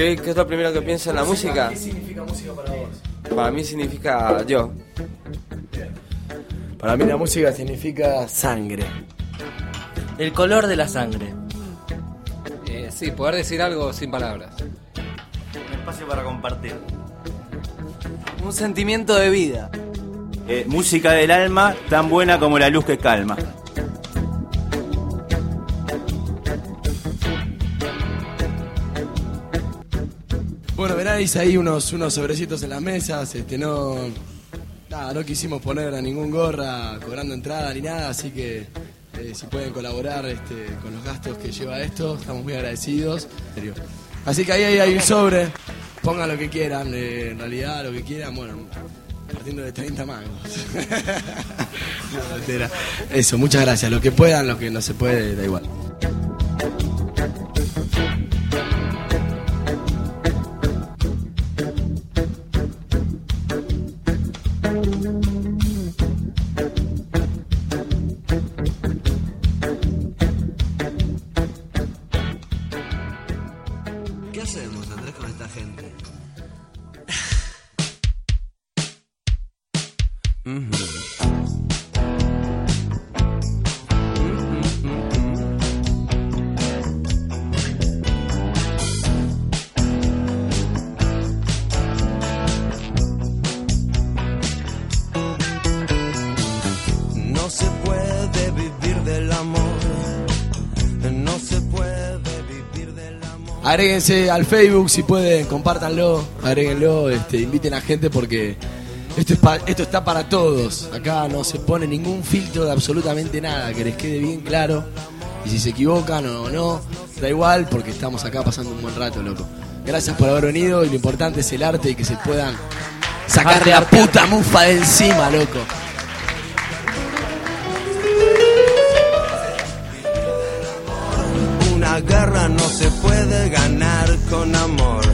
¿Qué, ¿Qué es lo primero que piensa en la música? ¿Qué significa música para vos? Para mí significa yo. Para mí la música significa sangre. El color de la sangre. Eh, sí, poder decir algo sin palabras. Un espacio para compartir. Un sentimiento de vida. Eh, música del alma tan buena como la luz que calma. Bueno, veréis ahí unos, unos sobrecitos en las mesas. Este, no, nada, no quisimos poner a ningún gorra cobrando entrada ni nada, así que eh, si pueden colaborar este, con los gastos que lleva esto, estamos muy agradecidos. Así que ahí, ahí hay un sobre, pongan lo que quieran, eh, en realidad lo que quieran, bueno, partiendo de 30 mangos. Eso, muchas gracias. Lo que puedan, lo que no se puede, da igual. ¿Qué hacemos, Andrés, con esta gente? Agréguense al Facebook si pueden, compártanlo, agréguenlo, este, inviten a gente porque esto, es pa- esto está para todos. Acá no se pone ningún filtro de absolutamente nada, que les quede bien claro. Y si se equivocan o no, da igual porque estamos acá pasando un buen rato, loco. Gracias por haber venido y lo importante es el arte y que se puedan sacar la puta mufa de encima, loco. Puede ganar con amor.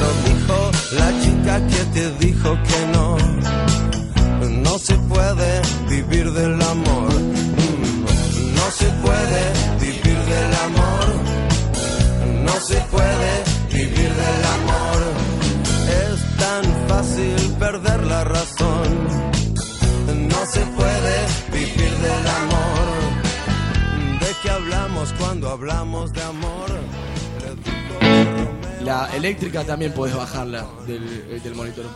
Lo dijo la chica que te dijo que no. No se puede vivir del amor. Mm, No se puede vivir del amor. No se puede vivir del amor. Es tan fácil perder la razón. No se puede vivir del amor. ¿De qué hablamos cuando hablamos de amor? La eléctrica también podés bajarla del, eh, monitor.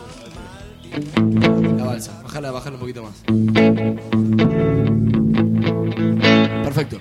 La balsa, bájala, bájala un poquito más. Perfecto.